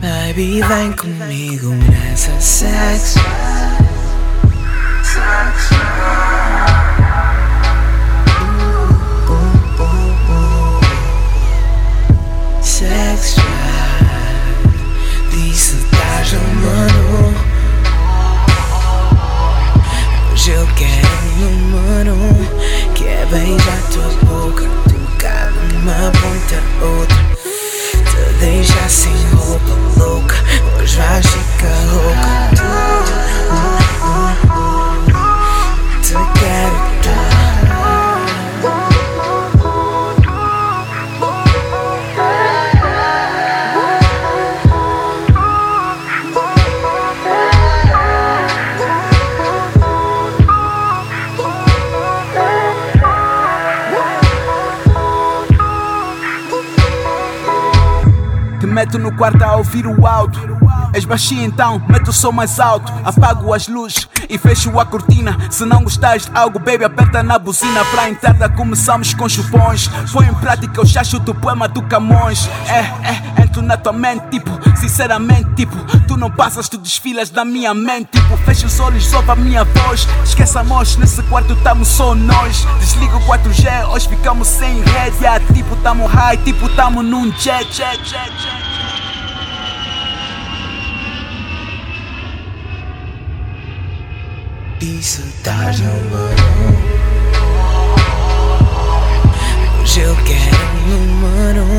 Baby, vem comigo nessa sex. Sex drive. Disse estás amando. Hoje eu quero um número que é beijar tua boca, tocar de uma ponta meto no quarto a ouvir o alto. És baixinho então, meto o som mais alto. Apago as luzes e fecho a cortina. Se não gostas de algo, baby, aperta na buzina. Pra entrada começamos com chupões. Põe em prática o chacho do poema do Camões. É, é, entro na tua mente, tipo, sinceramente, tipo, tu não passas, tu desfilas na minha mente, tipo, fecha os olhos só pra minha voz. Esqueça nós, nesse quarto tamo só nós. Desliga o 4G, hoje ficamos sem rede. Yeah, tipo, tamo high, tipo, tamo num jet, jet, jet, jet. Disse estás namorando Hoje eu quero um número